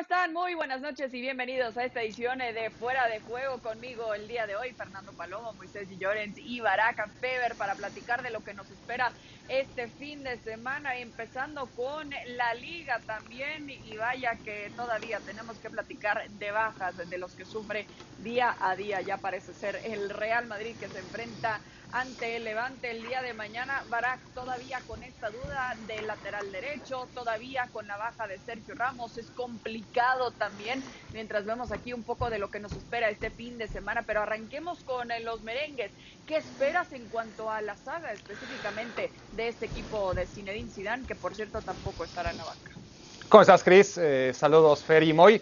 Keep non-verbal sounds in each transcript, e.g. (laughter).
están? Muy buenas noches y bienvenidos a esta edición de Fuera de Juego conmigo el día de hoy, Fernando Palomo, Moisés Llorens y Baraka Feber para platicar de lo que nos espera este fin de semana, empezando con la liga también y vaya que todavía tenemos que platicar de bajas de los que sufre día a día, ya parece ser el Real Madrid que se enfrenta ante el Levante el día de mañana. Barak todavía con esta duda del lateral derecho, todavía con la baja de Sergio Ramos. Es complicado también, mientras vemos aquí un poco de lo que nos espera este fin de semana. Pero arranquemos con eh, los merengues. ¿Qué esperas en cuanto a la saga específicamente de este equipo de Zinedine Zidane, que por cierto tampoco estará en la banca? ¿Cómo estás, Cris? Eh, saludos, Fer y Moy.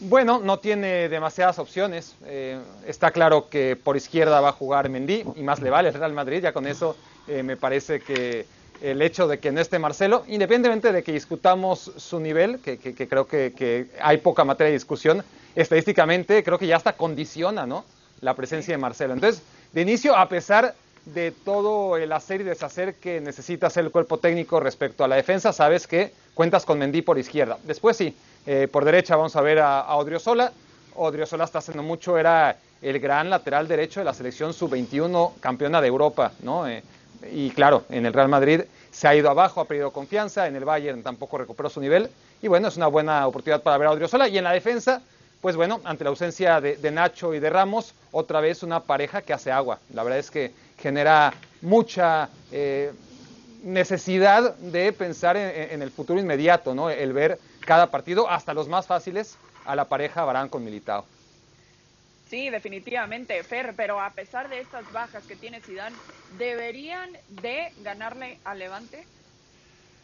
Bueno, no tiene demasiadas opciones. Eh, está claro que por izquierda va a jugar Mendy y más le vale el Real Madrid. Ya con eso eh, me parece que el hecho de que no esté Marcelo, independientemente de que discutamos su nivel, que, creo que, hay poca materia de discusión, estadísticamente creo que ya hasta condiciona ¿no? la presencia de Marcelo. Entonces, de inicio, a pesar de todo el hacer y deshacer que necesita hacer el cuerpo técnico respecto a la defensa, sabes que cuentas con Mendy por izquierda. Después sí, eh, por derecha vamos a ver a, Odriozola. Odriozola está haciendo mucho, era el gran lateral derecho de la selección sub-21 campeona de Europa, ¿no? Eh, y claro, en el Real Madrid se ha ido abajo, ha perdido confianza, en el Bayern tampoco recuperó su nivel. Y bueno, es una buena oportunidad para ver a Odriozola. Y en la defensa, pues bueno, ante la ausencia de, Nacho y de Ramos, otra vez una pareja que hace agua. La verdad es que genera mucha eh, necesidad de pensar en, en, el futuro inmediato, ¿no? El ver cada partido, hasta los más fáciles, a la pareja Barán con Militao. Sí, definitivamente, Fer, pero a pesar de estas bajas que tiene Zidane, ¿deberían de ganarle a Levante?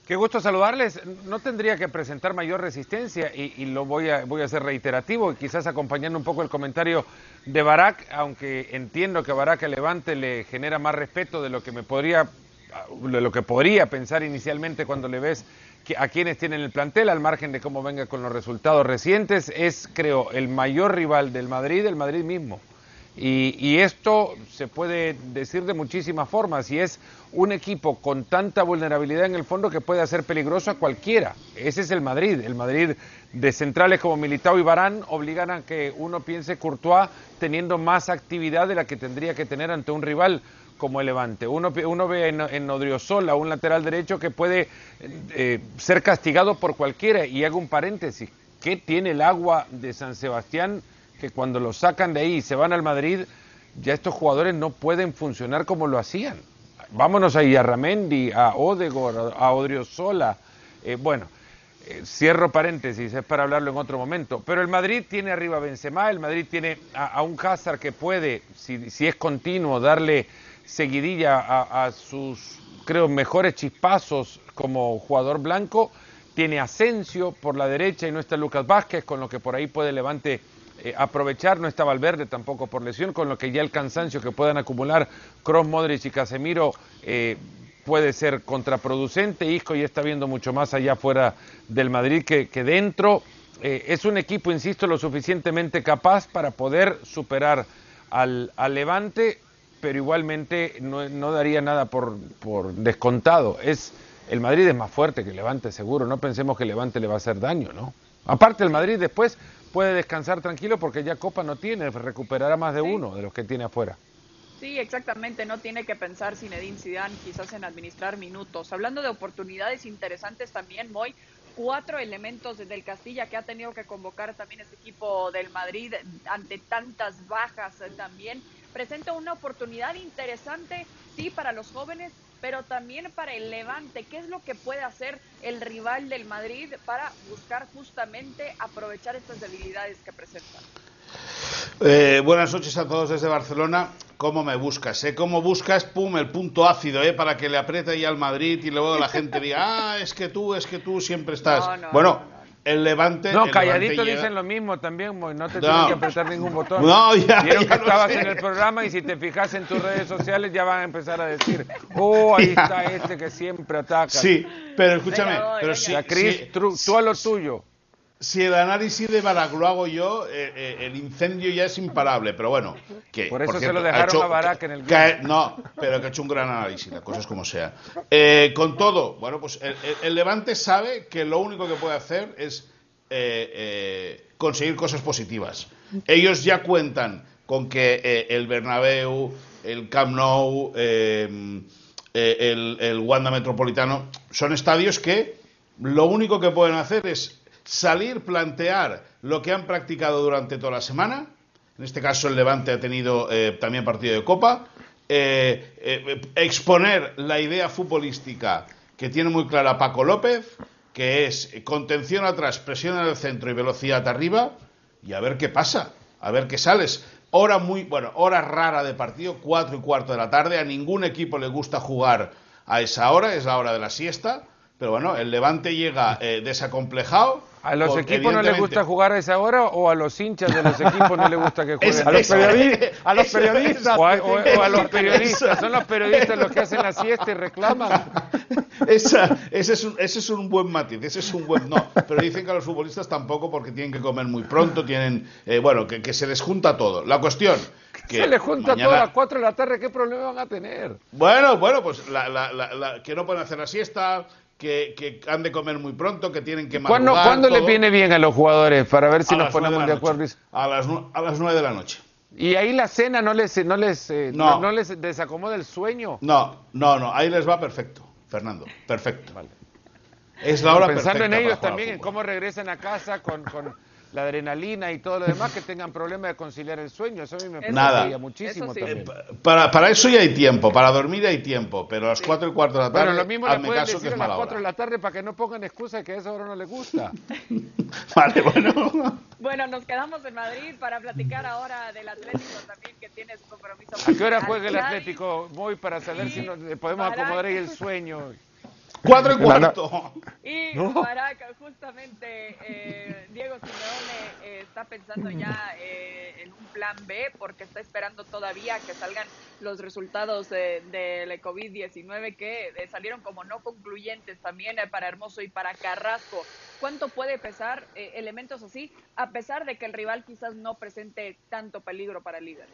Qué gusto saludarles. No tendría que presentar mayor resistencia y, lo voy a, voy a ser reiterativo y quizás acompañando un poco el comentario de Barak, aunque entiendo que Barak a Levante le genera más respeto de lo que me podría, de lo que podría pensar inicialmente cuando le ves a quienes tienen el plantel, al margen de cómo venga con los resultados recientes, es, creo, el mayor rival del Madrid, el Madrid mismo. Y, esto se puede decir de muchísimas formas, y es un equipo con tanta vulnerabilidad en el fondo que puede hacer peligroso a cualquiera. Ese es el Madrid. El Madrid de centrales como Militao y Barán obligan a que uno piense Courtois teniendo más actividad de la que tendría que tener ante un rival como el Levante. Uno, uno ve en, en Odriozola un lateral derecho que puede eh, ser castigado por cualquiera. Y hago un paréntesis. ¿Qué tiene el agua de San Sebastián que cuando lo sacan de ahí y se van al Madrid, ya estos jugadores no pueden funcionar como lo hacían? Vámonos ahí a Ramendi, a Odegor, a Odriozola. Eh, bueno, eh, cierro paréntesis, es para hablarlo en otro momento. Pero el Madrid tiene arriba a Benzema, el Madrid tiene a, un Hazard que puede, si, si es continuo, darle seguidilla a, sus, creo, mejores chispazos como jugador blanco. Tiene Asensio por la derecha y no está Lucas Vázquez, con lo que por ahí puede Levante eh, aprovechar. No está Valverde tampoco por lesión, con lo que ya el cansancio que puedan acumular Kroos, Modric y Casemiro eh, puede ser contraproducente. Isco ya está viendo mucho más allá fuera del Madrid que, dentro. Eh, es un equipo, insisto, lo suficientemente capaz para poder superar al, al Levante pero igualmente no, daría nada por, por, descontado. Es El Madrid es más fuerte que el Levante, seguro. No pensemos que el Levante le va a hacer daño, ¿no? Aparte, el Madrid después puede descansar tranquilo porque ya Copa no tiene, recuperará más de uno de los que tiene afuera. Sí, exactamente, no tiene que pensar Zinedine Zidane quizás en administrar minutos. Hablando de oportunidades interesantes también, Moy, cuatro elementos del Castilla que ha tenido que convocar también este equipo del Madrid ante tantas bajas también presenta una oportunidad interesante, sí, para los jóvenes, pero también para el Levante. ¿Qué es lo que puede hacer el rival del Madrid para buscar justamente aprovechar estas debilidades que presentan? Eh, buenas noches a todos desde Barcelona. ¿Cómo me buscas? Eh? ¿Cómo buscas, pum, el punto ácido, eh? Para que le apriete ahí al Madrid y luego la gente diga, (laughs) ah, es que tú, es que tú siempre estás. bueno, el Levante. No, calladito dicen lo mismo también, no te tienen que apretar ningún botón. No, ya. Vieron que estabas en el programa y si te fijas en tus redes sociales ya van a empezar a decir, oh, ahí está este que siempre ataca. Sí, pero escúchame, pero si, Cris, tú a lo tuyo si el análisis de Barak lo hago yo, eh, eh, el incendio ya es imparable, pero bueno. Que, por eso se lo dejaron a Barak en el No, pero que ha hecho un gran análisis, las cosas como sea. Eh, con todo, bueno, pues el, Levante sabe que lo único que puede hacer es conseguir cosas positivas. Ellos ya cuentan con que el Bernabéu, el Camp Nou, el, el Wanda Metropolitano son estadios que lo único que pueden hacer es salir, plantear lo que han practicado durante toda la semana. En este caso, el Levante ha tenido eh, también partido de Copa. Eh, eh, exponer la idea futbolística que tiene muy clara Paco López, que es contención atrás, presión en el centro y velocidad arriba, y a ver qué pasa, a ver qué sales. Hora muy, bueno, hora rara de partido, cuatro y cuarto de la tarde. A ningún equipo le gusta jugar a esa hora, es la hora de la siesta. Pero bueno, el Levante llega eh, desacomplejado. ¿A los equipos no les gusta jugar a esa hora o a los hinchas de los equipos no les gusta que (laughs) jueguen? a, los (laughs) a, los periodistas. O a, los periodistas. Son los periodistas los que hacen la siesta y reclaman. (laughs) ese, es un, ese es un buen matiz, ese es un buen... No, pero dicen que a los futbolistas tampoco porque tienen que comer muy pronto, tienen... Eh, bueno, que, se les junta todo. La cuestión... Que se les junta todo a las 4 de la tarde, ¿qué problema van a tener? Bueno, bueno, pues que no pueden hacer la siesta, que, han de comer muy pronto, que tienen que madrugar. ¿Cuándo, ¿cuándo le viene bien a los jugadores para ver si nos ponemos de, acuerdo? A las, a las 9 de la noche. ¿Y ahí la cena no les, no les, eh, no. les desacomoda el sueño? No, no, no, ahí les va perfecto, Fernando, perfecto. Vale. Es la hora Pensando en ellos también, en cómo regresan a casa con, con la adrenalina y todo lo demás, que tengan problemas de conciliar el sueño. Eso a mí me Nada. muchísimo también. Para, para eso ya hay tiempo, para dormir hay tiempo, pero a las 4 y cuarto de la tarde. Bueno, lo mismo le pueden decir a las 4 de la tarde para que no pongan excusa de que a esa hora no les gusta. (laughs) vale, bueno. (laughs) Bueno, nos quedamos en Madrid para platicar ahora del Atlético también, que tiene su compromiso. ¿A qué hora juega el Atlético? Voy para saber si nos podemos acomodar ahí el sueño. Cuatro y cuarto. Y (laughs) para justamente eh, Diego Simeone eh, está pensando ya eh, en un plan B porque está esperando todavía que salgan los resultados de, la COVID-19 que salieron como no concluyentes también para Hermoso y para Carrasco. ¿Cuánto puede pesar elementos así a pesar de que el rival quizás no presente tanto peligro para el líder?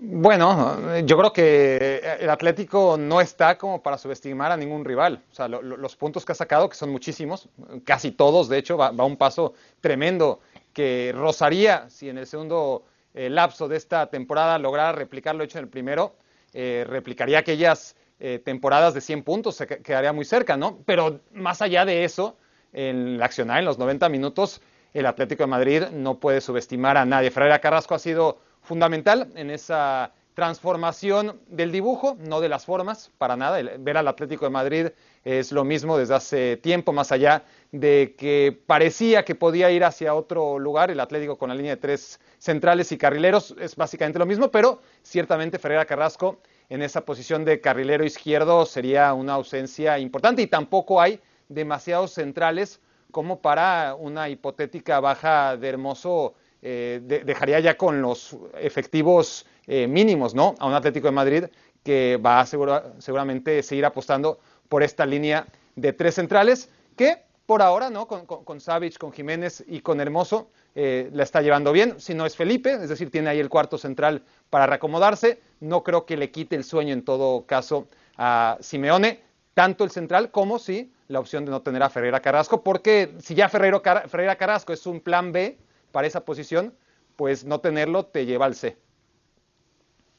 Bueno, yo creo que el Atlético no está como para subestimar a ningún rival. O sea, los puntos que ha sacado, que son muchísimos, casi todos, de hecho, va, a un paso tremendo que rozaría si en el segundo eh, lapso de esta temporada lograra replicar lo hecho en el primero, eh, replicaría aquellas eh, temporadas de 100 puntos, se quedaría muy cerca, ¿no? Pero más allá de eso, en la accionar en los 90 minutos, el Atlético de Madrid no puede subestimar a nadie. Ferreira Carrasco ha sido fundamental en esa transformación del dibujo, no de las formas, para nada. ver al Atlético de Madrid es lo mismo desde hace tiempo, más allá de que parecía que podía ir hacia otro lugar, el Atlético con la línea de tres centrales y carrileros es básicamente lo mismo, pero ciertamente Ferreira Carrasco en esa posición de carrilero izquierdo sería una ausencia importante y tampoco hay demasiados centrales como para una hipotética baja de Hermoso eh, dejaría ya con los efectivos eh, mínimos, ¿no? A un Atlético de Madrid que va a seguramente seguir apostando por esta línea de tres centrales que por ahora, ¿no? Con, con, con Jiménez y con Hermoso eh, la está llevando bien. Si no es Felipe, es decir, tiene ahí el cuarto central para reacomodarse. No creo que le quite el sueño en todo caso a Simeone, tanto el central como si la opción de no tener a Ferreira Carrasco, porque si ya Ferreira Carrasco es un plan B, para esa posición, pues no tenerlo te lleva al C.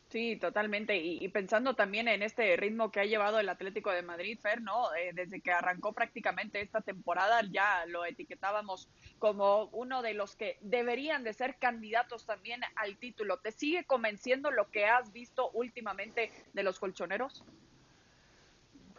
Sí, totalmente. Y, pensando también en este ritmo que ha llevado el Atlético de Madrid, Fer, ¿no? Eh, desde que arrancó prácticamente esta temporada, ya lo etiquetábamos como uno de los que deberían de ser candidatos también al título. ¿Te sigue convenciendo lo que has visto últimamente de los colchoneros?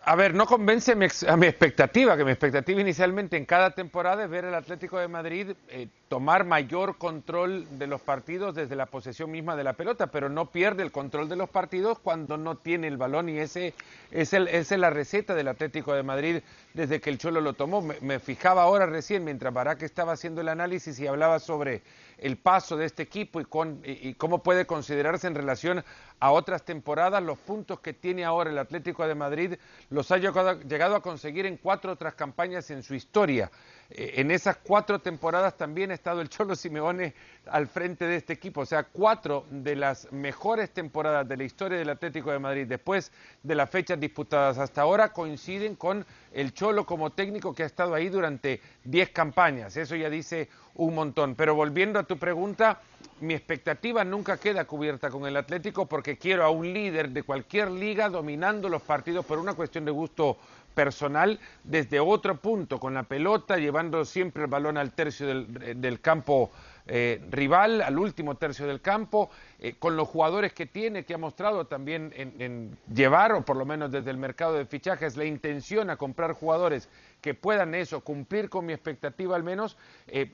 A ver, no convence a mi, expectativa, que mi expectativa inicialmente en cada temporada es ver al Atlético de Madrid eh, tomar mayor control de los partidos desde la posesión misma de la pelota, pero no pierde el control de los partidos cuando no tiene el balón y ese es, el, esa es la receta del Atlético de Madrid desde que el Cholo lo tomó. Me, fijaba ahora recién, mientras Barak estaba haciendo el análisis y hablaba sobre el paso de este equipo y, y, cómo puede considerarse en relación a otras temporadas, los puntos que tiene ahora el Atlético de Madrid los ha llegado, a conseguir en cuatro otras campañas en su historia. Eh, en esas cuatro temporadas también estado el Cholo Simeone al frente de este equipo. O sea, cuatro de las mejores temporadas de la historia del Atlético de Madrid, después de las fechas disputadas hasta ahora, coinciden con el Cholo como técnico que ha estado ahí durante diez campañas. Eso ya dice un montón. Pero volviendo a tu pregunta, mi expectativa nunca queda cubierta con el Atlético porque quiero a un líder de cualquier liga dominando los partidos por una cuestión de gusto personal desde otro punto, con la pelota, llevando siempre el balón al tercio del, campo eh, rival, al último tercio del campo, eh, con los jugadores que tiene, que ha mostrado también en, llevar, o por lo menos desde el mercado de fichajes, la intención a comprar jugadores que puedan eso, cumplir con mi expectativa al menos, eh,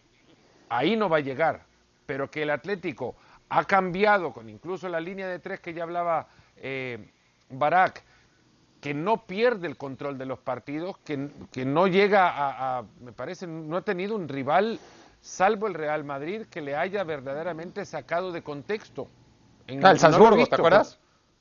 ahí no va a llegar. Pero que el Atlético ha cambiado, con incluso la línea de tres que ya hablaba Barak, que no pierde el control de los partidos, que, que no llega a, me parece, no ha tenido un rival, salvo el Real Madrid, que le haya verdaderamente sacado de contexto. ah, el Salzburgo, ¿te acuerdas?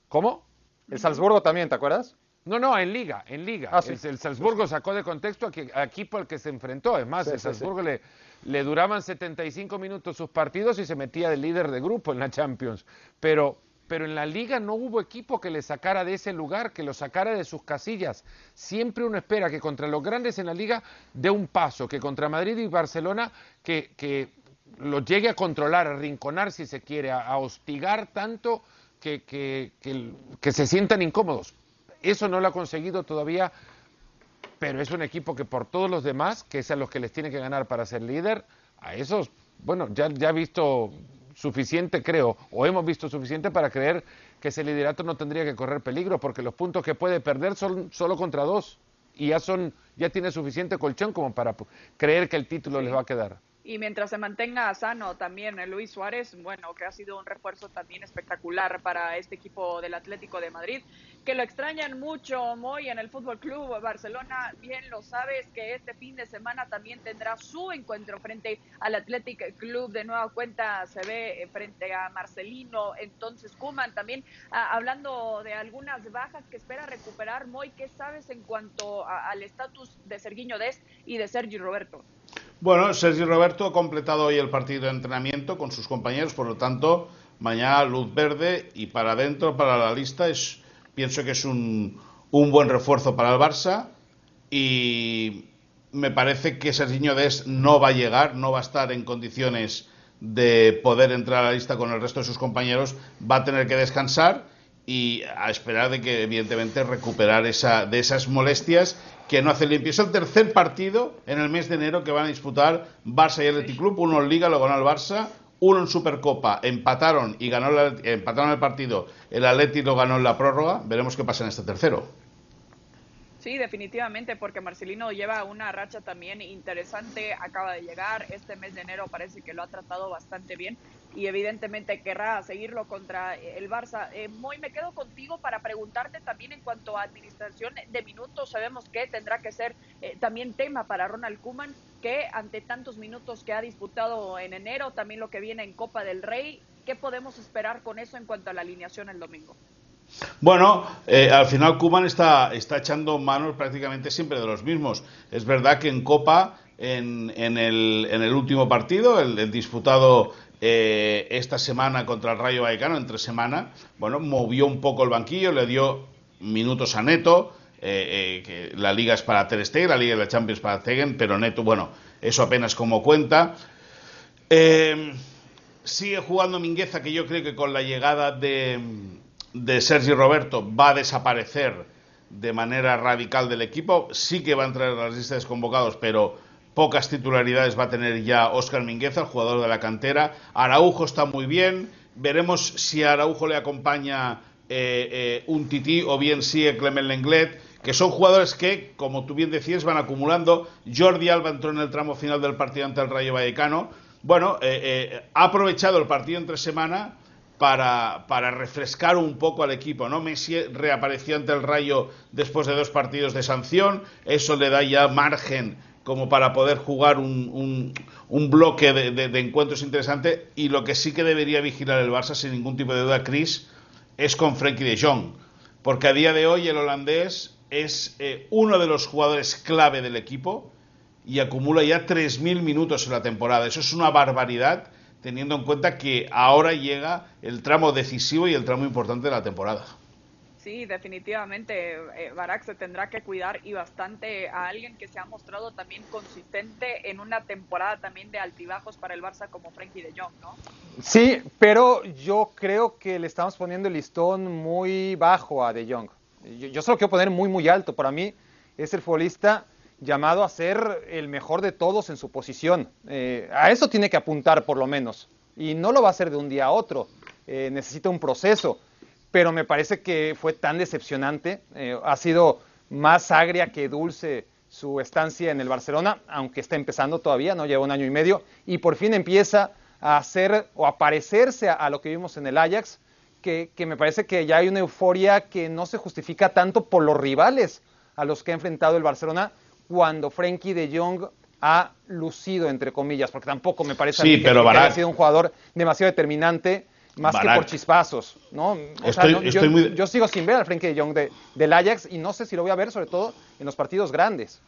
¿Cómo? El Salzburgo también, ¿te acuerdas? No, no, en Liga, en Liga. Ah, el, Salzburgo sacó de contexto a equipo al que se enfrentó. Es más, el Salzburgo le, le duraban 75 minutos sus partidos y se metía de líder de grupo en la Champions. Pero, pero en la liga no hubo equipo que le sacara de ese lugar, que lo sacara de sus casillas. Siempre uno espera que contra los grandes en la liga dé un paso, que contra Madrid y Barcelona que, que lo llegue a controlar, a rinconar si se quiere, a, hostigar tanto que, que, que, se sientan incómodos. Eso no lo ha conseguido todavía, pero es un equipo que por todos los demás, que es a los que les tiene que ganar para ser líder, a esos, bueno, ya, ya ha visto suficiente, creo, o hemos visto suficiente para creer que ese liderato no tendría que correr peligro, porque los puntos que puede perder son solo contra dos y ya son ya tiene suficiente colchón como para creer que el título les va a quedar. Y mientras se mantenga sano también eh, Luis Suárez, bueno, que ha sido un refuerzo también espectacular para este equipo del Atlético de Madrid, que lo extrañan mucho Moy en el Fútbol Club Barcelona, bien lo sabes que este fin de semana también tendrá su encuentro frente al Athletic Club, de nueva cuenta se ve eh, frente a Marcelino, entonces Kuman también ah, hablando de algunas bajas que espera recuperar Moy, ¿qué sabes en cuanto al estatus de Sergiño Dest y de Sergi Roberto? Bueno, Sergio Roberto ha completado hoy el partido de entrenamiento con sus compañeros, por lo tanto, mañana luz verde y para adentro, para la lista, es, pienso que es un, un buen refuerzo para el Barça y me parece que Serginho Des no va a llegar, no va a estar en condiciones de poder entrar a la lista con el resto de sus compañeros, va a tener que descansar y a esperar de que evidentemente recuperar esa, de esas molestias que no hace limpio. Es el tercer partido en el mes de enero que van a disputar Barça y Athletic Club, uno en Liga, lo ganó el Barça, uno en Supercopa, empataron y ganó empataron el partido, el Athletic lo ganó en la prórroga, veremos qué pasa en este tercero. Sí, definitivamente, porque Marcelino lleva una racha también interesante, acaba de llegar, este mes de enero parece que lo ha tratado bastante bien y evidentemente querrá seguirlo contra el Barça. Eh, Muy, me quedo contigo para preguntarte también en cuanto a administración de minutos, sabemos que tendrá que ser eh, también tema para Ronald Kuman, que ante tantos minutos que ha disputado en enero, también lo que viene en Copa del Rey, ¿qué podemos esperar con eso en cuanto a la alineación el domingo? Bueno, eh, al final Kuman está, está echando manos prácticamente siempre de los mismos. Es verdad que en Copa, en, en, el, en el, último partido, el, disputado eh, esta semana contra el Rayo Vallecano, entre semana, bueno, movió un poco el banquillo, le dio minutos a Neto, eh, que la liga es para Ter Stegen, la liga de la Champions para Stegen, pero Neto, bueno, eso apenas como cuenta. sigue jugando Mingueza, que yo creo que con la llegada de de Sergio Roberto va a desaparecer de manera radical del equipo. Sí que va a entrar en las listas de convocados, pero pocas titularidades va a tener ya Óscar Mingueza, el jugador de la cantera. Araujo está muy bien. Veremos si a Araujo le acompaña eh, eh, un tití o bien sigue Clement Lenglet, que son jugadores que, como tú bien decías, van acumulando. Jordi Alba entró en el tramo final del partido ante el Rayo Vallecano. Bueno, eh, ha aprovechado el partido entre semana para, para, refrescar un poco al equipo. ¿no? Messi reapareció ante el Rayo después de dos partidos de sanción, eso le da ya margen como para poder jugar un, un, bloque de, encuentros interesante y lo que sí que debería vigilar el Barça sin ningún tipo de duda, Chris, es con Frenkie de Jong, porque a día de hoy el holandés es eh, uno de los jugadores clave del equipo y acumula ya 3.000 minutos en la temporada. Eso es una barbaridad teniendo en cuenta que ahora llega el tramo decisivo y el tramo importante de la temporada. Sí, definitivamente eh, Barak se tendrá que cuidar y bastante a alguien que se ha mostrado también consistente en una temporada también de altibajos para el Barça como Frenkie de Jong, ¿no? Sí, pero yo creo que le estamos poniendo el listón muy bajo a de Jong. Yo, yo se lo quiero poner muy, muy alto. Para mí es el futbolista llamado a ser el mejor de todos en su posición. Eh, a eso tiene que apuntar por lo menos. Y no lo va a hacer de un día a otro. Eh, necesita un proceso pero me parece que fue tan decepcionante. Eh, ha sido más agria que dulce su estancia en el Barcelona, aunque está empezando todavía, no lleva un año y medio, y por fin empieza a hacer o a parecerse a, a lo que vimos en el Ajax, que, que, me parece que ya hay una euforia que no se justifica tanto por los rivales a los que ha enfrentado el Barcelona cuando Frenkie de Jong ha lucido, entre comillas, porque tampoco me parece sí, que, pero que haya sido un jugador demasiado determinante más Barak. que por chispazos, ¿no? O Estoy- sea, no, estoy yo, muy- yo sigo sin ver al Frenkie de Jong de, del Ajax y no sé si lo voy a ver, sobre todo en los partidos grandes.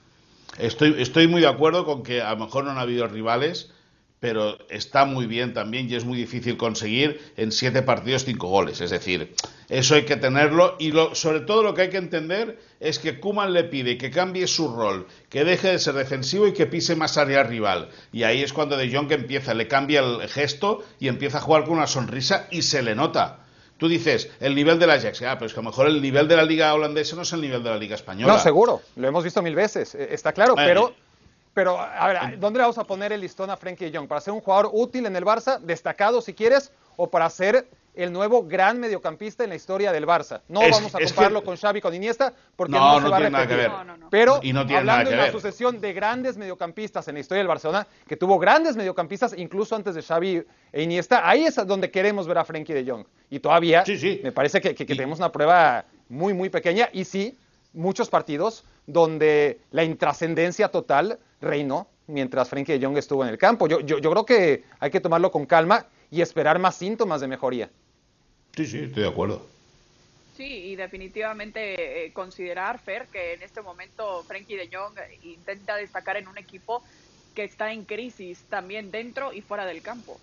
Estoy, estoy muy de acuerdo con que a lo mejor no han habido rivales, pero está muy bien también y es muy difícil conseguir en siete partidos cinco goles. Es decir, eso hay que tenerlo y lo, sobre todo lo que hay que entender es que Kuman le pide que cambie su rol, que deje de ser defensivo y que pise más área rival. Y ahí es cuando De Jong empieza, le cambia el gesto y empieza a jugar con una sonrisa y se le nota. Tú dices, el nivel del Ajax, ah, pero es que a lo mejor el nivel de la liga holandesa no es el nivel de la liga española. No, seguro, lo hemos visto mil veces, eh, está claro, pero, pero a ver, ¿dónde le vamos a poner el listón a Frenkie de Jong? ¿Para ser un jugador útil en el Barça, destacado si quieres, o para ser el nuevo gran mediocampista en la historia del Barça? No Es- vamos a que- compararlo con Xavi, con Iniesta, porque No, no, no se va a tiene nada que repetir. ver. No, no, no. Pero Y no tiene hablando nada que de una ver. sucesión de grandes mediocampistas en la historia del Barcelona, que tuvo grandes mediocampistas incluso antes de Xavi e Iniesta, ahí es donde queremos ver a Frenkie de Jong. Y todavía Sí, sí. me parece que, que- que Y- tenemos una prueba muy, muy pequeña y sí, muchos partidos donde la intrascendencia total reinó mientras Frenkie de Jong estuvo en el campo. Yo, yo, yo creo que hay que tomarlo con calma y esperar más síntomas de mejoría. Sí, sí, estoy de acuerdo. Sí, y definitivamente eh, considerar, Fer, que en este momento Frenkie de Jong intenta destacar en un equipo que está en crisis también dentro y fuera del campo.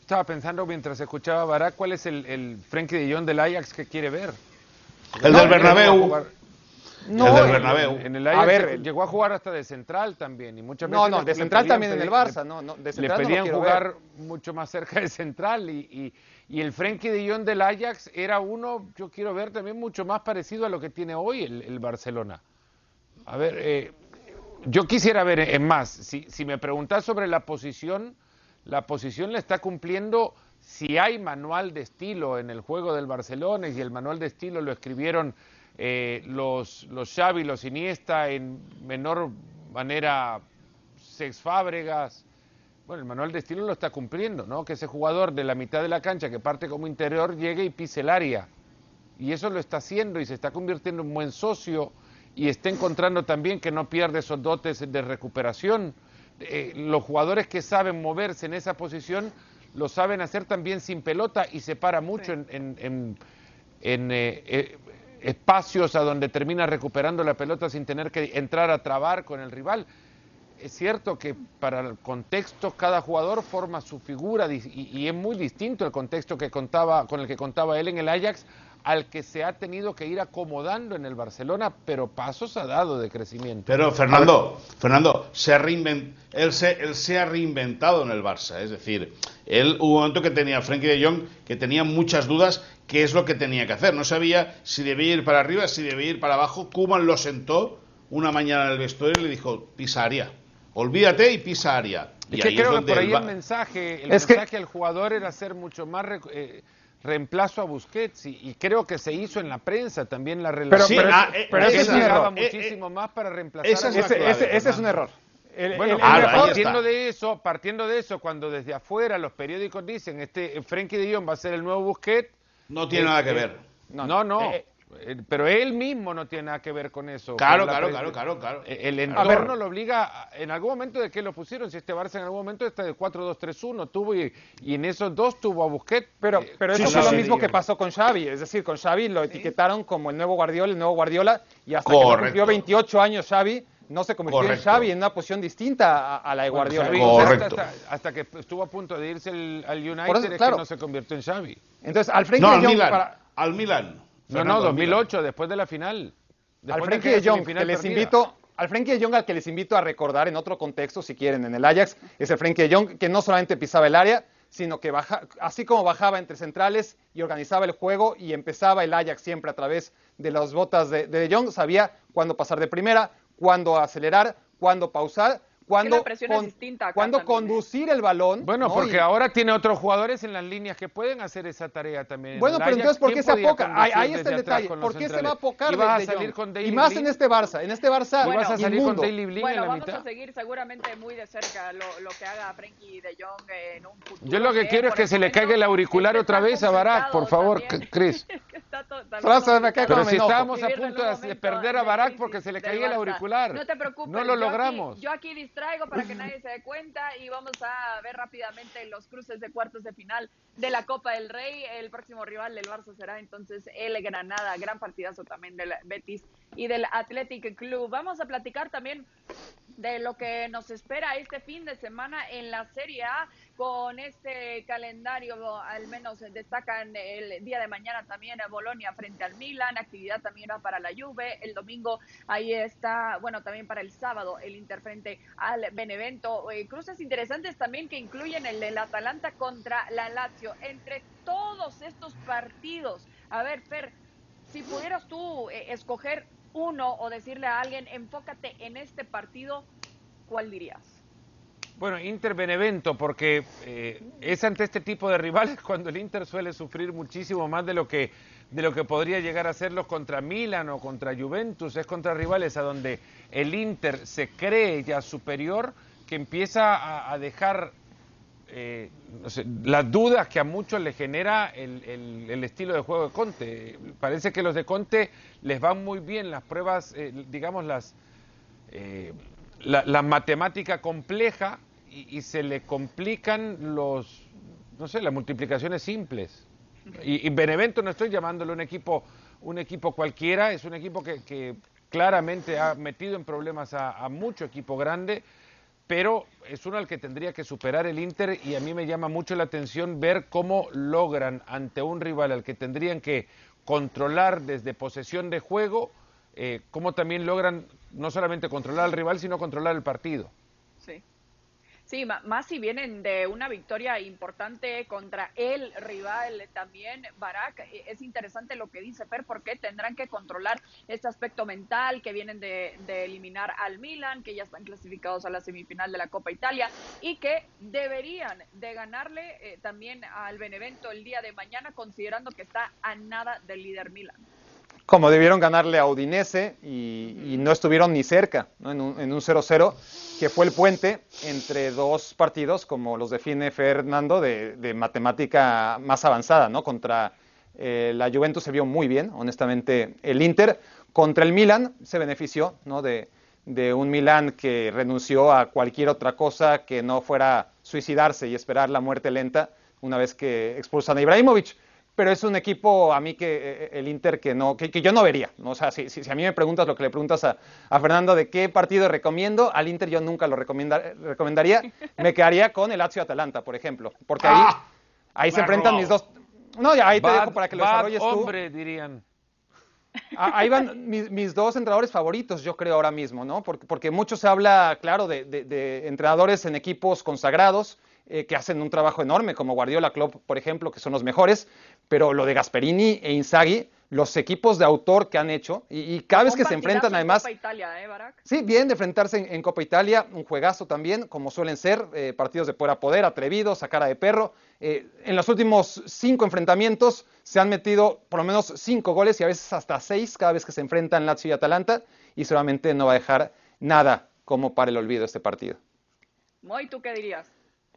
Estaba pensando mientras escuchaba a Barak, ¿cuál es el, el Frenkie de Jong del Ajax que quiere ver? El No, del Bernabéu. Jugar- El del eh, Bernabéu. En el A Ajax ver, llegó- el- llegó a jugar hasta de central también y muchas No, veces no, le- de central pedían también en el Barça, no, no, de le central no pedían jugar ver. mucho más cerca de central y, y- y el Frenkie de Jong del Ajax era uno, yo quiero ver también mucho más parecido a lo que tiene hoy el, el Barcelona. A ver, eh, yo quisiera ver, en más, si, si me preguntas sobre la posición, la posición le está cumpliendo si hay manual de estilo en el juego del Barcelona y el manual de estilo lo escribieron eh, los, los Xavi, los Iniesta en menor manera Sex Fábregas. Bueno, el manual de estilo lo está cumpliendo, ¿no? Que ese jugador de la mitad de la cancha que parte como interior llegue y pise el área. Y eso lo está haciendo y se está convirtiendo en un buen socio y está encontrando también que no pierde esos dotes de recuperación. Eh, los jugadores que saben moverse en esa posición lo saben hacer también sin pelota y se para mucho Sí. en, en- en- en, eh, eh, espacios a donde termina recuperando la pelota sin tener que entrar a trabar con el rival. Es cierto que para el contexto cada jugador forma su figura y, y es muy distinto el contexto que contaba con el que contaba él en el Ajax al que se ha tenido que ir acomodando en el Barcelona, pero pasos ha dado de crecimiento. Pero Fernando, Fernando, se ha reinven- él, se, él se ha reinventado en el Barça. Es decir, él hubo un momento que tenía Frenkie de Jong que tenía muchas dudas qué es lo que tenía que hacer. No sabía si debía ir para arriba, si debía ir para abajo. Kuman lo sentó una mañana en el vestuario y le dijo, pisa área. Olvídate y pisa área. Y Es que ahí creo que donde por ahí va- el mensaje, el Es que- mensaje al jugador era hacer mucho más eh, reemplazo a Busquets y, y creo que se hizo en la prensa también la Pero, relación. Sí, pero, ah, es- eh, pero ese Él es un llegaba error. Eh, muchísimo más para reemplazar esa a es la Ese, clave, ese- ese es un error. El- Bueno, el- el ah, pero partiendo de eso, partiendo de eso, cuando desde afuera los periódicos dicen este eh, Frenkie de Jong va a ser el nuevo Busquets, No tiene eh, nada que eh, ver. no, No, no, eh, eh, pero él mismo no tiene nada que ver con eso. Claro, con la claro, claro, claro, claro. Eh, El A ver. entorno lo obliga, en algún momento de que lo pusieron, si este Barça en algún momento está de 4-2-3-1 tuvo y, y en esos dos tuvo a Busquets. Pero, eh, pero eso sí, fue lo sí, mismo que pasó con Xavi. Es decir, con Xavi lo etiquetaron como el nuevo Guardiola, el nuevo Guardiola, y hasta que Correcto. cumplió 28 años Xavi, no se convirtió en Xavi en una posición distinta a, la de Guardiola. Correcto. Hasta, que estuvo a punto de irse al United es que no se convirtió en Xavi. Entonces, al Frenkie no, al Milan, al Milan. No, no, 2008, después de la final. al Frenkie de Jong, que les invito, al Frenkie de Jong al que les invito a recordar en otro contexto, si quieren, en el Ajax, es el Frenkie de Jong que no solamente pisaba el área, sino que baja, así como bajaba entre centrales y organizaba el juego y empezaba el Ajax siempre a través de las botas de de, de Jong, sabía cuándo pasar de primera, cuándo acelerar, cuándo pausar cuando, cuando ¿eh? conducir el balón. Bueno, porque ahora tiene otros jugadores en las líneas que pueden hacer esa tarea también. Bueno, pero entonces, ¿por qué se apoca? Ahí, está el detalle. ¿Por qué se va a apocar? Y, vas a salir con y más en este Barça. En este Barça, bueno, vas a salir con Daily Blin bueno, vamos a seguir seguramente muy de cerca lo, lo que haga Frenkie de Jong en un futuro. Yo lo que quiero es que se le caiga el auricular otra vez a Barak, por favor, Chris. (laughs) Pero si estábamos a punto de perder a Barak porque se le caía el auricular. No te preocupes. No lo logramos. Yo aquí distraigo para que (laughs) nadie se dé cuenta y vamos a ver rápidamente los cruces de cuartos de final de la Copa del Rey. El próximo rival del Barça será entonces el Granada, gran partidazo también del Betis y del Athletic Club. Vamos a platicar también de lo que nos espera este fin de semana en la Serie A con este calendario, al menos destacan el día de mañana también a Bolonia frente al Milan, actividad también para la Juve, el domingo ahí está, bueno, también para el sábado el Inter frente al Benevento, eh, cruces interesantes también que incluyen el del Atalanta contra la Lazio, entre todos estos partidos, a ver, Fer, si pudieras tú eh, escoger uno o decirle a alguien, enfócate en este partido, ¿cuál dirías? Bueno, Inter Benevento, porque eh, es ante este tipo de rivales (laughs) cuando el Inter suele sufrir muchísimo más de lo que de lo que podría llegar a serlo contra Milan o contra Juventus, es contra rivales a donde el Inter se cree ya superior, que empieza a, dejar eh, las dudas que a muchos le genera el, estilo de juego de Conte. Parece que los de Conte les van muy bien las pruebas, eh, digamos, las, la, matemática compleja y, se le complican los, no sé, las multiplicaciones simples. Y, Benevento no estoy llamándolo un equipo, un equipo cualquiera, es un equipo que, claramente ha metido en problemas a, mucho equipo grande, pero es uno al que tendría que superar el Inter y a mí me llama mucho la atención ver cómo logran ante un rival al que tendrían que controlar desde posesión de juego, eh, cómo también logran no solamente controlar al rival, sino controlar el partido. Sí. Sí, más si vienen de una victoria importante contra el rival también, Barak. E, es interesante lo que dice Fer, porque tendrán que controlar este aspecto mental que vienen de, eliminar al Milan, que ya están clasificados a la semifinal de la Copa Italia y que deberían de ganarle eh, también al Benevento el día de mañana, considerando que está a nada del líder Milan como debieron ganarle a Udinese y, no estuvieron ni cerca en un 0-0, que fue el puente entre dos partidos, como los define Fernando, de, matemática más avanzada, ¿no? Contra eh, la Juventus se vio muy bien, honestamente, el Inter. Contra el Milan se benefició, ¿no? De, de un Milan que renunció a cualquier otra cosa que no fuera suicidarse y esperar la muerte lenta una vez que expulsan a Ibrahimovic pero es un equipo a mí que eh, el Inter que no que, yo no vería. O sea, si, si, a mí me preguntas lo que le preguntas a, Fernando de qué partido recomiendo, al Inter yo nunca lo recomendaría. Me quedaría con el Lazio Atalanta, por ejemplo, porque ahí, ah, ahí se enfrentan mis dos. No, ya ahí te dejo para que lo desarrolles tú. hombre, dirían. Ahí van mis, dos entrenadores favoritos, yo creo, ahora mismo, ¿no? Porque, porque mucho se habla, claro, de, de entrenadores en equipos consagrados eh, que hacen un trabajo enorme, como Guardiola Club, por ejemplo, que son los mejores, pero lo de Gasperini e Inzaghi, los equipos de autor que han hecho, y, cada vez que se enfrentan además... Copa Italia, ¿eh, Sí, bien de enfrentarse en, Copa Italia, un juegazo también, como suelen ser, eh, partidos de poder a poder, atrevidos, a cara de perro. en los últimos cinco enfrentamientos se han metido por lo menos cinco goles y a veces hasta seis cada vez que se enfrentan Lazio y Atalanta, y seguramente no va a dejar nada como para el olvido este partido. Moy, ¿tú qué dirías?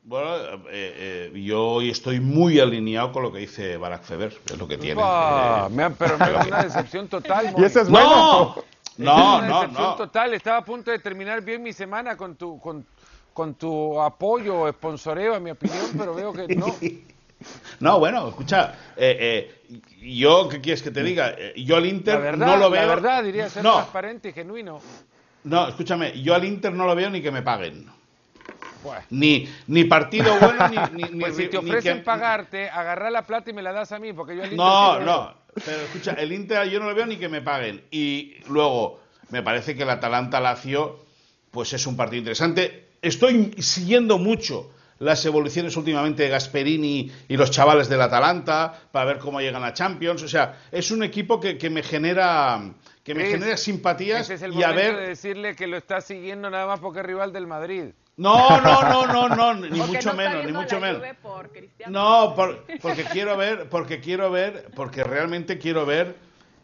Bueno, eh, eh, yo hoy estoy muy alineado con lo que dice Barack Feber, es lo que tiene. Eh, me pero me da (laughs) una decepción total. (laughs) y ese es bueno. No, no, no, no. decepción total. Estaba a punto de terminar bien mi semana con tu, con, con tu apoyo o sponsoreo, a mi opinión, pero veo que no. (laughs) No, bueno, escucha, eh, yo, ¿qué quieres que te diga? Yo al Inter verdad, no lo veo. La verdad, diría ser transparente y genuino. No, escúchame, yo al Inter no lo veo ni que me paguen. Ni, ni partido (laughs) bueno, ni, ni, pues si te ofrecen pagarte, agarrar la plata y me la das a mí, porque yo al Inter No, no, pero escucha, el Inter yo no lo veo ni que me paguen. Y luego, me parece que el Atalanta-Lazio, pues es un partido interesante. Estoy siguiendo mucho las evoluciones últimamente de Gasperini y los chavales del Atalanta para ver cómo llegan a Champions. O sea, es un equipo que, que me genera que me genera simpatías es el y a ver de decirle que lo está siguiendo nada más porque es rival del Madrid. No, no, no, no, no, ni mucho menos, ni mucho menos. no, porque quiero ver, porque quiero ver, porque realmente quiero ver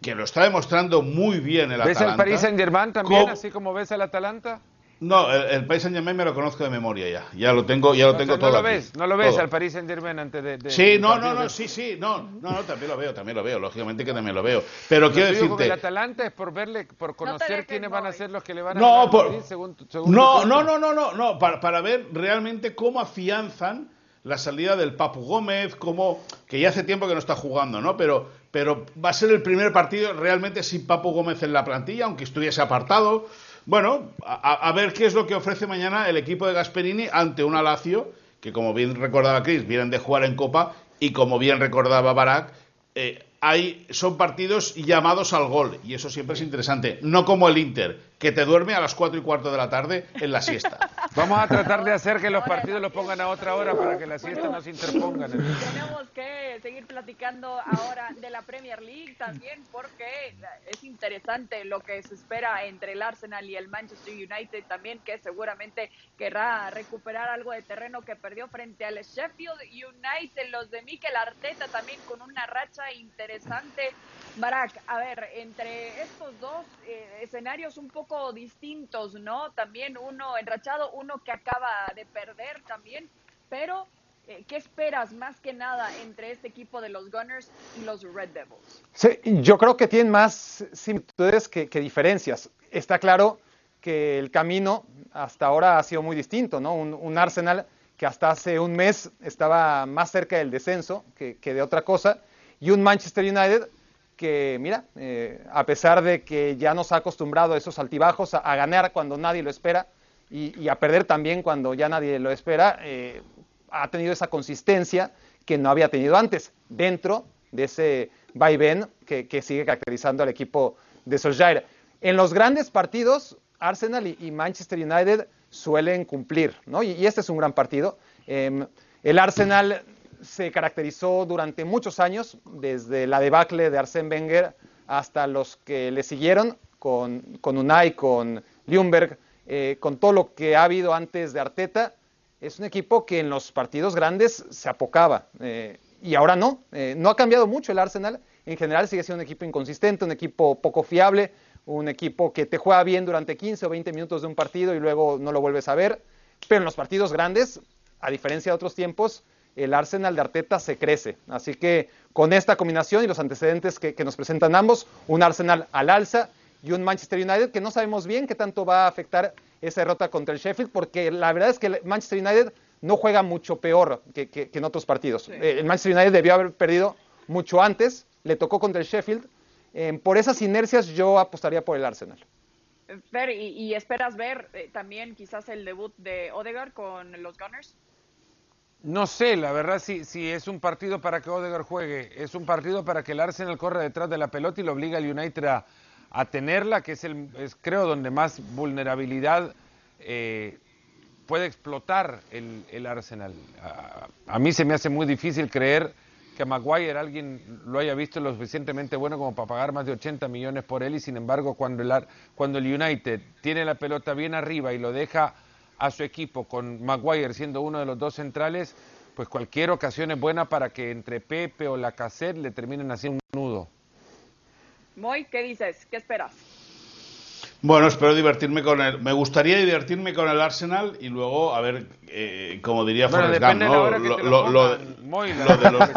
que lo está demostrando muy bien el Atalanta. ¿Ves el Paris Saint Germain también, así como ves al Atalanta? No, el, Paris Saint Germain me lo conozco de memoria ya. Ya lo tengo, ya lo tengo todo. No lo ves, no lo ves al Paris Saint Germain antes de. sí, no, no, no, sí, sí, no, no, no, también lo veo, también lo veo, lógicamente que también lo veo. Pero quiero decirte. el Atalanta es por verle, por conocer quiénes van a ser los que le van a. No, por, según, no, no, no, no, no, no, para, para ver realmente cómo afianzan la salida del Papu Gómez, como que ya hace tiempo que no está jugando, ¿no? Pero, pero va a ser el primer partido realmente sin Papu Gómez en la plantilla, aunque estuviese apartado. Bueno, a, ver qué es lo que ofrece mañana el equipo de Gasperini ante un Alacio, que como bien recordaba Chris, vienen de jugar en Copa y como bien recordaba Barak, eh, hay, son partidos llamados al gol y eso siempre es interesante. No como el Inter, que te duerme a las 4 y cuarto de la tarde en la siesta. (laughs) Vamos a tratar de hacer que los partidos los pongan a otra hora para que la siesta no se interponga. Platicando ahora de la Premier League también porque es interesante lo que se espera entre el Arsenal y el Manchester United también que seguramente querrá recuperar algo de terreno que perdió frente al Sheffield United. Los de Mikel Arteta también con una racha interesante Barak, a ver, entre estos dos eh, escenarios un poco distintos, ¿no? También uno enrachado, uno que acaba de perder también, pero ¿qué esperas más que nada entre este equipo de los Gunners y los Red Devils? Yo creo que tienen más similitudes que, diferencias. Está claro que el camino hasta ahora ha sido muy distinto, ¿no? Un, Arsenal que hasta hace un mes estaba más cerca del descenso que, que de otra cosa, y un Manchester United que, mira, eh, a pesar de que ya nos ha acostumbrado a esos altibajos, a, ganar cuando nadie lo espera y, a perder también cuando ya nadie lo espera, eh, ha tenido esa consistencia que no había tenido antes, dentro de ese vaivén que, que sigue caracterizando al equipo de Solskjaer. En los grandes partidos, Arsenal y, Manchester United suelen cumplir, ¿no? Y, este es un gran partido. Em, el Arsenal se caracterizó durante muchos años, desde la debacle de Arsène Wenger hasta los que le siguieron, con, con Unai, con Ljungberg, eh, con todo lo que ha habido antes de Arteta. Es un equipo que en los partidos grandes se apocaba eh, y ahora no. Eh, no ha cambiado mucho el Arsenal. En general sigue siendo un equipo inconsistente, un equipo poco fiable, un equipo que te juega bien durante 15 o 20 minutos de un partido y luego no lo vuelves a ver. Pero en los partidos grandes, a diferencia de otros tiempos, el Arsenal de Arteta se crece. Así que con esta combinación y los antecedentes que, nos presentan ambos, un Arsenal al alza y un Manchester United que no sabemos bien qué tanto va a afectar esa derrota contra el Sheffield, porque la verdad es que el Manchester United no juega mucho peor que, en otros partidos. Eh, el Manchester United debió haber perdido mucho antes, le tocó contra el Sheffield. Eh, por esas inercias yo apostaría por el Arsenal. Fer, ¿y, esperas ver eh, también quizás el debut de Odegaard con los Gunners? No sé, la verdad, si, si es un partido para que Odegaard juegue, es un partido para que el Arsenal corra detrás de la pelota y lo obliga al United a, tenerla, que es, el, es creo donde más vulnerabilidad eh, puede explotar el, Arsenal. A, mí se me hace muy difícil creer que a Maguire alguien lo haya visto lo suficientemente bueno como para pagar más de 80 millones por él y sin embargo cuando el, cuando el United tiene la pelota bien arriba y lo deja a su equipo con Maguire siendo uno de los dos centrales, pues cualquier ocasión es buena para que entre Pepe o la Cassette le terminen haciendo un nudo. Moy, ¿qué dices? ¿Qué esperas? Bueno, espero divertirme con el. Me gustaría divertirme con el Arsenal y luego, a ver, eh, como diría bueno, Forrest Gump, ¿no? Lo, lo, lo, de los...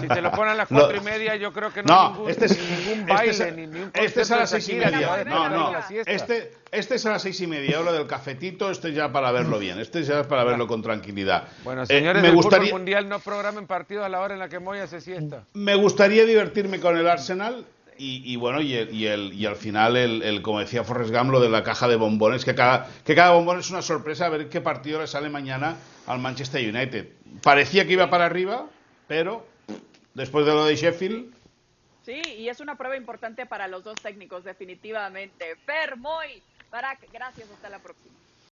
si te lo ponen a las (laughs) cuatro y media, yo creo que no, hay ningún, este es, ningún baile este ni, ni un Este es a las seis y media. No, no. Este, este es a las seis y media, hora del cafetito. Este ya para verlo bien. Este ya es para verlo con tranquilidad. Bueno, eh, señores, me gustaría... mundial no programen partidos a la hora en la que Moy hace siesta. Me gustaría divertirme con el Arsenal Y, bueno, y, el, y, al final, el, como decía Forrest Gump, de la caja de bombones, que cada, que cada bombón es una sorpresa a ver qué partido le sale mañana al Manchester United. Parecía que iba para arriba, pero después de lo de Sheffield. Sí, y es una prueba importante para los dos técnicos, definitivamente. Fer, gracias, hasta la próxima.